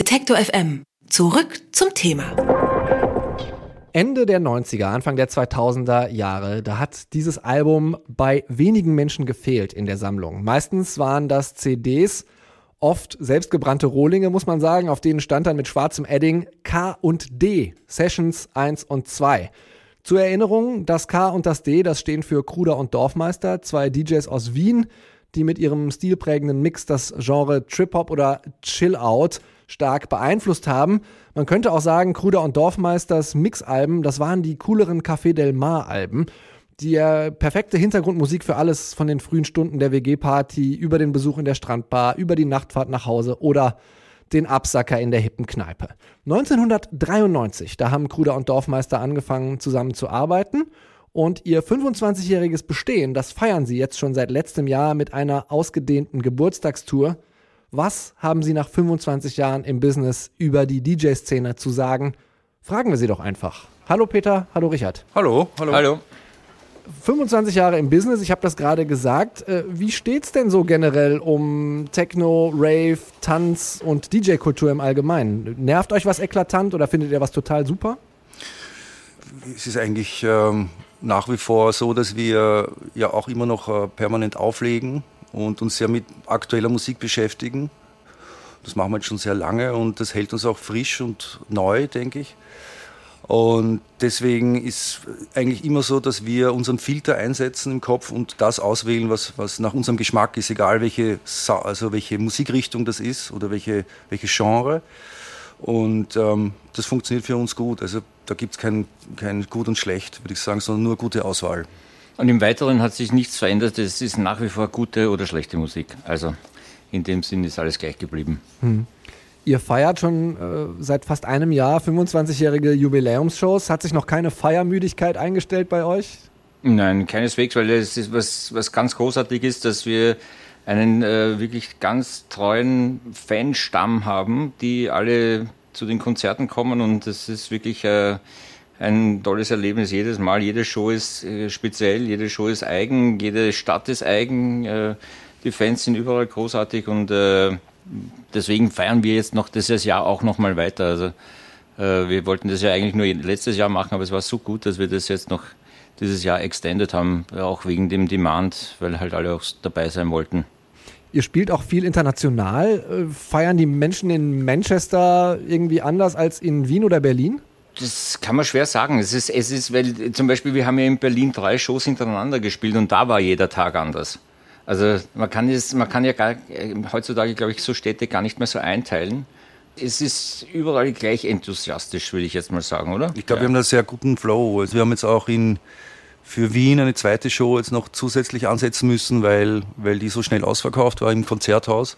Detektor FM. Zurück zum Thema. Ende der 90er, Anfang der 2000er Jahre, da hat dieses Album bei wenigen Menschen gefehlt in der Sammlung. Meistens waren das CDs, oft selbstgebrannte Rohlinge, muss man sagen, auf denen stand dann mit schwarzem Edding K und D, Sessions 1 und 2. Zur Erinnerung, das K und das D, das stehen für Kruder und Dorfmeister, zwei DJs aus Wien, die mit ihrem stilprägenden Mix das Genre Trip-Hop oder Chill-Out stark beeinflusst haben. Man könnte auch sagen, Kruder und Dorfmeisters Mix-Alben, das waren die cooleren Café Del Mar-Alben. Die äh, perfekte Hintergrundmusik für alles von den frühen Stunden der WG-Party über den Besuch in der Strandbar, über die Nachtfahrt nach Hause oder den Absacker in der hippen Kneipe. 1993, da haben Kruder und Dorfmeister angefangen zusammen zu arbeiten und ihr 25-jähriges Bestehen, das feiern sie jetzt schon seit letztem Jahr mit einer ausgedehnten Geburtstagstour. Was haben sie nach 25 Jahren im Business über die DJ-Szene zu sagen? Fragen wir sie doch einfach. Hallo Peter, hallo Richard. Hallo, hallo. Hallo. 25 Jahre im Business, ich habe das gerade gesagt. Äh, wie steht's denn so generell um Techno, Rave, Tanz und DJ-Kultur im Allgemeinen? Nervt euch was eklatant oder findet ihr was total super? Es ist eigentlich ähm, nach wie vor so, dass wir ja auch immer noch äh, permanent auflegen und uns sehr mit aktueller Musik beschäftigen. Das machen wir jetzt schon sehr lange und das hält uns auch frisch und neu, denke ich. Und deswegen ist eigentlich immer so, dass wir unseren Filter einsetzen im Kopf und das auswählen, was, was nach unserem Geschmack ist, egal welche, also welche Musikrichtung das ist oder welche, welche Genre. Und ähm, das funktioniert für uns gut. Also da gibt es kein, kein Gut und Schlecht, würde ich sagen, sondern nur gute Auswahl. Und im Weiteren hat sich nichts verändert. Es ist nach wie vor gute oder schlechte Musik. Also in dem Sinn ist alles gleich geblieben. Hm. Ihr feiert schon äh, seit fast einem Jahr 25-jährige Jubiläumsshows. Hat sich noch keine Feiermüdigkeit eingestellt bei euch? Nein, keineswegs, weil es ist was, was ganz großartig ist, dass wir einen äh, wirklich ganz treuen Fanstamm haben, die alle zu den Konzerten kommen und das ist wirklich äh, ein tolles Erlebnis jedes Mal. Jede Show ist äh, speziell, jede Show ist eigen, jede Stadt ist eigen. Äh, die Fans sind überall großartig und äh, deswegen feiern wir jetzt noch dieses Jahr auch noch mal weiter. Also wir wollten das ja eigentlich nur letztes Jahr machen, aber es war so gut, dass wir das jetzt noch dieses Jahr extended haben, auch wegen dem Demand, weil halt alle auch dabei sein wollten. Ihr spielt auch viel international. Feiern die Menschen in Manchester irgendwie anders als in Wien oder Berlin? Das kann man schwer sagen. Es ist, es ist, weil zum Beispiel wir haben ja in Berlin drei Shows hintereinander gespielt und da war jeder Tag anders. Also man kann, jetzt, man kann ja gar, heutzutage, glaube ich, so Städte gar nicht mehr so einteilen. Es ist überall gleich enthusiastisch, würde ich jetzt mal sagen, oder? Ich glaube, ja. wir haben einen sehr guten Flow. Also wir haben jetzt auch in, für Wien eine zweite Show jetzt noch zusätzlich ansetzen müssen, weil, weil die so schnell ausverkauft war im Konzerthaus.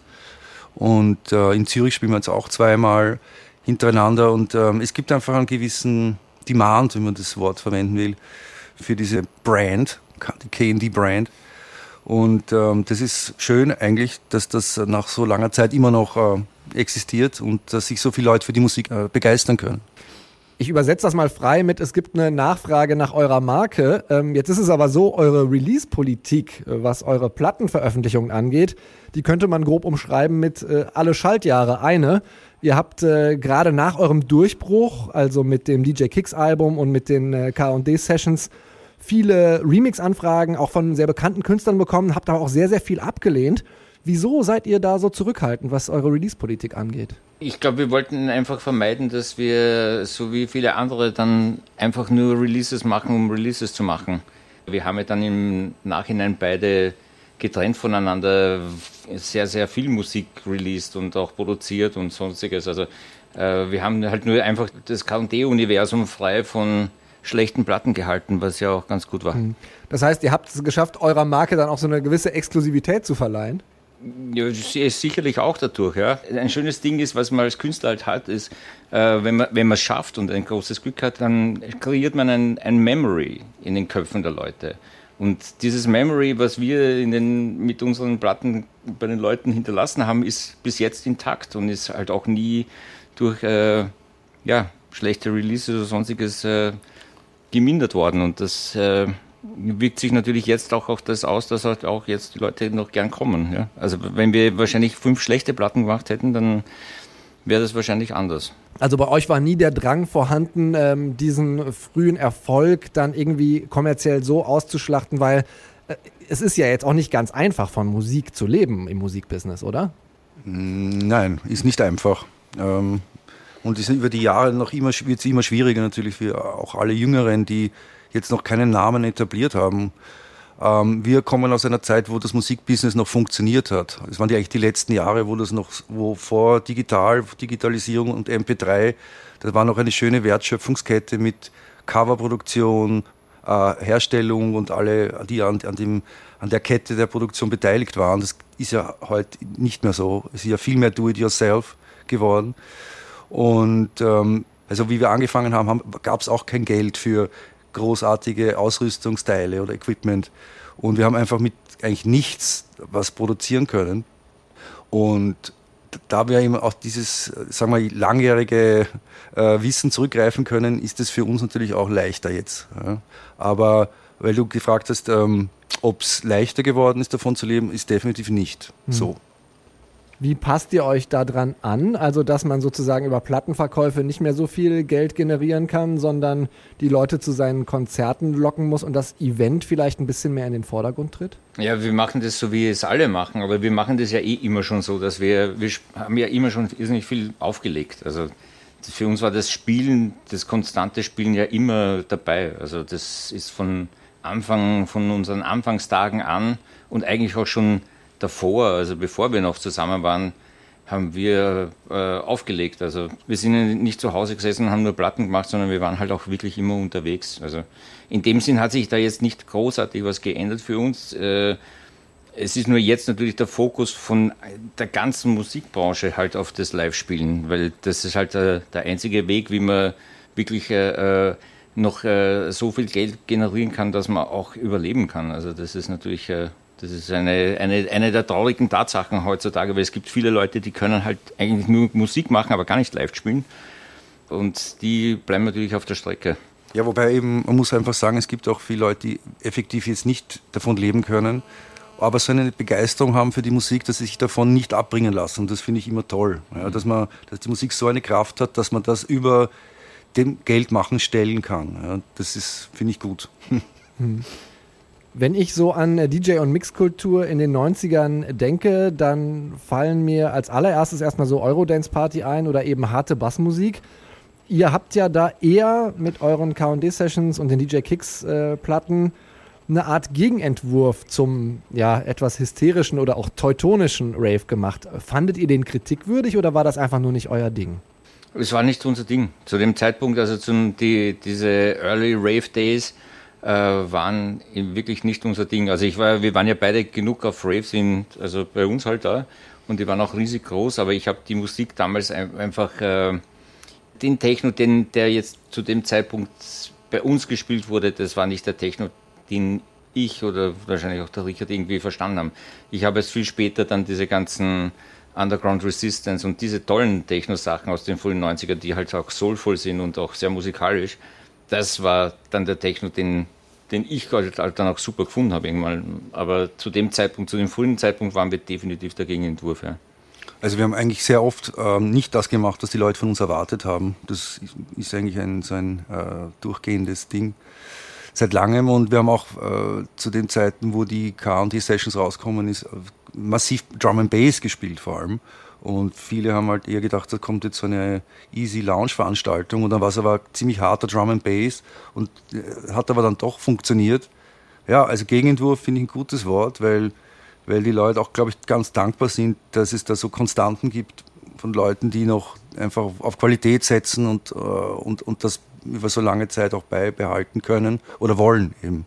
Und äh, in Zürich spielen wir jetzt auch zweimal hintereinander. Und ähm, es gibt einfach einen gewissen Demand, wenn man das Wort verwenden will, für diese Brand, die KD-Brand. Und ähm, das ist schön eigentlich, dass das nach so langer Zeit immer noch äh, existiert und dass sich so viele Leute für die Musik äh, begeistern können. Ich übersetze das mal frei mit, es gibt eine Nachfrage nach eurer Marke. Ähm, jetzt ist es aber so, eure Release-Politik, äh, was eure Plattenveröffentlichungen angeht, die könnte man grob umschreiben mit äh, alle Schaltjahre eine. Ihr habt äh, gerade nach eurem Durchbruch, also mit dem DJ Kicks Album und mit den äh, K&D Sessions, viele Remix-Anfragen auch von sehr bekannten Künstlern bekommen, habt aber auch sehr, sehr viel abgelehnt. Wieso seid ihr da so zurückhaltend, was eure Release-Politik angeht? Ich glaube, wir wollten einfach vermeiden, dass wir, so wie viele andere, dann einfach nur Releases machen, um Releases zu machen. Wir haben ja dann im Nachhinein beide getrennt voneinander sehr, sehr viel Musik released und auch produziert und sonstiges. Also äh, wir haben halt nur einfach das KD-Universum frei von schlechten Platten gehalten, was ja auch ganz gut war. Hm. Das heißt, ihr habt es geschafft, eurer Marke dann auch so eine gewisse Exklusivität zu verleihen? Ja, sicherlich auch dadurch. Ja. Ein schönes Ding ist, was man als Künstler halt hat, ist, äh, wenn man wenn es schafft und ein großes Glück hat, dann kreiert man ein, ein Memory in den Köpfen der Leute. Und dieses Memory, was wir in den, mit unseren Platten bei den Leuten hinterlassen haben, ist bis jetzt intakt und ist halt auch nie durch äh, ja, schlechte Releases oder sonstiges äh, gemindert worden. Und das äh, wirkt sich natürlich jetzt auch auf das aus, dass halt auch jetzt die Leute noch gern kommen. Ja? Also wenn wir wahrscheinlich fünf schlechte Platten gemacht hätten, dann wäre das wahrscheinlich anders. Also bei euch war nie der Drang vorhanden, ähm, diesen frühen Erfolg dann irgendwie kommerziell so auszuschlachten, weil äh, es ist ja jetzt auch nicht ganz einfach, von Musik zu leben im Musikbusiness, oder? Nein, ist nicht einfach. Ähm, und ist über die Jahre noch immer, wird es immer schwieriger natürlich für auch alle Jüngeren, die jetzt noch keinen Namen etabliert haben. Ähm, wir kommen aus einer Zeit, wo das Musikbusiness noch funktioniert hat. Es waren ja eigentlich die letzten Jahre, wo das noch, wo vor Digital, Digitalisierung und MP3, das war noch eine schöne Wertschöpfungskette mit Coverproduktion, äh, Herstellung und alle, die an, an, dem, an der Kette der Produktion beteiligt waren. Das ist ja heute nicht mehr so. Es ist ja viel mehr Do-it-yourself geworden. Und ähm, also wie wir angefangen haben, haben gab es auch kein Geld für großartige Ausrüstungsteile oder Equipment. Und wir haben einfach mit eigentlich nichts was produzieren können. Und da wir eben auf dieses, sagen wir, langjährige äh, Wissen zurückgreifen können, ist es für uns natürlich auch leichter jetzt. Ja. Aber weil du gefragt hast, ähm, ob es leichter geworden ist, davon zu leben, ist definitiv nicht hm. so. Wie passt ihr euch daran an? Also, dass man sozusagen über Plattenverkäufe nicht mehr so viel Geld generieren kann, sondern die Leute zu seinen Konzerten locken muss und das Event vielleicht ein bisschen mehr in den Vordergrund tritt? Ja, wir machen das so, wie es alle machen, aber wir machen das ja eh immer schon so, dass wir, wir haben ja immer schon irrsinnig viel aufgelegt. Also, für uns war das Spielen, das konstante Spielen ja immer dabei. Also, das ist von Anfang, von unseren Anfangstagen an und eigentlich auch schon davor, also bevor wir noch zusammen waren, haben wir äh, aufgelegt. Also wir sind nicht zu Hause gesessen und haben nur Platten gemacht, sondern wir waren halt auch wirklich immer unterwegs. Also in dem Sinn hat sich da jetzt nicht großartig was geändert für uns. Äh, es ist nur jetzt natürlich der Fokus von der ganzen Musikbranche halt auf das Live-Spielen, weil das ist halt der, der einzige Weg, wie man wirklich äh, äh noch äh, so viel Geld generieren kann, dass man auch überleben kann. Also das ist natürlich äh, das ist eine, eine, eine der traurigen Tatsachen heutzutage, weil es gibt viele Leute, die können halt eigentlich nur Musik machen, aber gar nicht live spielen. Und die bleiben natürlich auf der Strecke. Ja, wobei eben, man muss einfach sagen, es gibt auch viele Leute, die effektiv jetzt nicht davon leben können, aber so eine Begeisterung haben für die Musik, dass sie sich davon nicht abbringen lassen. Und das finde ich immer toll. Ja, dass, man, dass die Musik so eine Kraft hat, dass man das über dem Geldmachen stellen kann. Ja, das ist, finde ich gut. Wenn ich so an äh, DJ- und Mixkultur in den 90ern denke, dann fallen mir als allererstes erstmal so Eurodance-Party ein oder eben harte Bassmusik. Ihr habt ja da eher mit euren KD-Sessions und den DJ Kicks-Platten äh, eine Art Gegenentwurf zum ja, etwas hysterischen oder auch teutonischen Rave gemacht. Fandet ihr den kritikwürdig oder war das einfach nur nicht euer Ding? Es war nicht unser Ding. Zu dem Zeitpunkt, also zum, die, diese Early Rave Days, äh, waren wirklich nicht unser Ding. Also ich war, wir waren ja beide genug auf Raves, in, also bei uns halt da, und die waren auch riesig groß, aber ich habe die Musik damals ein, einfach, äh, den Techno, den, der jetzt zu dem Zeitpunkt bei uns gespielt wurde, das war nicht der Techno, den ich oder wahrscheinlich auch der Richard irgendwie verstanden haben. Ich habe es viel später dann diese ganzen Underground Resistance und diese tollen Techno-Sachen aus den frühen 90ern, die halt auch soulvoll sind und auch sehr musikalisch, das war dann der Techno, den, den ich dann auch super gefunden habe irgendwann. Aber zu dem Zeitpunkt, zu dem frühen Zeitpunkt waren wir definitiv der Gegenentwurf. Ja. Also wir haben eigentlich sehr oft ähm, nicht das gemacht, was die Leute von uns erwartet haben. Das ist eigentlich ein, so ein äh, durchgehendes Ding seit langem und wir haben auch äh, zu den Zeiten, wo die K&T Sessions rauskommen, ist massiv Drum and Bass gespielt vor allem. Und viele haben halt eher gedacht, da kommt jetzt so eine easy Lounge-Veranstaltung und dann war es aber ziemlich harter Drum and Bass und äh, hat aber dann doch funktioniert. Ja, also Gegenentwurf finde ich ein gutes Wort, weil, weil die Leute auch, glaube ich, ganz dankbar sind, dass es da so Konstanten gibt von Leuten, die noch einfach auf Qualität setzen und, äh, und, und das über so lange Zeit auch beibehalten können oder wollen eben.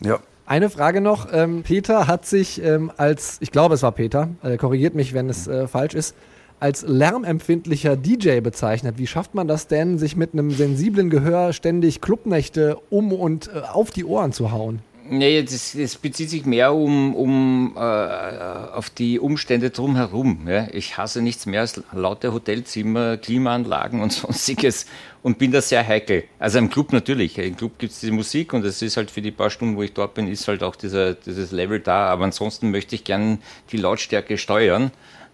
Ja. Eine Frage noch. Ähm, Peter hat sich ähm, als, ich glaube, es war Peter, äh, korrigiert mich, wenn es äh, falsch ist, als lärmempfindlicher DJ bezeichnet. Wie schafft man das denn, sich mit einem sensiblen Gehör ständig Clubnächte um und äh, auf die Ohren zu hauen? Nee, das, das bezieht sich mehr um, um äh, auf die Umstände drumherum. Ja. Ich hasse nichts mehr als laute Hotelzimmer, Klimaanlagen und sonstiges und bin da sehr heikel. Also im Club natürlich. Im Club gibt es die Musik und es ist halt für die paar Stunden, wo ich dort bin, ist halt auch dieser, dieses Level da. Aber ansonsten möchte ich gern die Lautstärke steuern.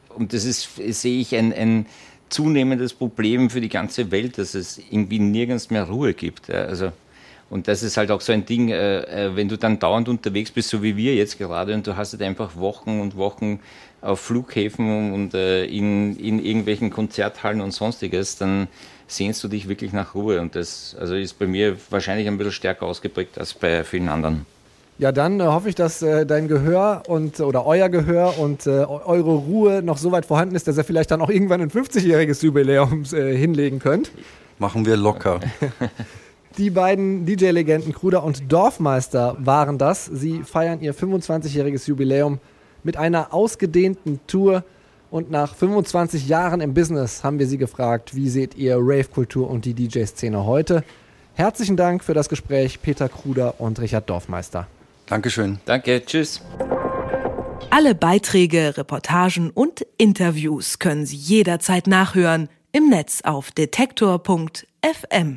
Und das ist, sehe ich ein, ein zunehmendes Problem für die ganze Welt, dass es irgendwie nirgends mehr Ruhe gibt. Also und das ist halt auch so ein Ding, äh, äh, wenn du dann dauernd unterwegs bist, so wie wir jetzt gerade, und du hast halt einfach Wochen und Wochen auf Flughäfen und äh, in, in irgendwelchen Konzerthallen und sonstiges, dann sehnst du dich wirklich nach Ruhe. Und das also ist bei mir wahrscheinlich ein bisschen stärker ausgeprägt als bei vielen anderen. Ja, dann äh, hoffe ich, dass äh, dein Gehör und oder euer Gehör und äh, eure Ruhe noch so weit vorhanden ist, dass ihr vielleicht dann auch irgendwann ein 50-jähriges Jubiläum äh, hinlegen könnt. Machen wir locker. Die beiden DJ-Legenden Kruder und Dorfmeister waren das. Sie feiern ihr 25-jähriges Jubiläum mit einer ausgedehnten Tour. Und nach 25 Jahren im Business haben wir sie gefragt, wie seht ihr Rave-Kultur und die DJ-Szene heute? Herzlichen Dank für das Gespräch, Peter Kruder und Richard Dorfmeister. Dankeschön. Danke, tschüss. Alle Beiträge, Reportagen und Interviews können Sie jederzeit nachhören im Netz auf detektor.fm.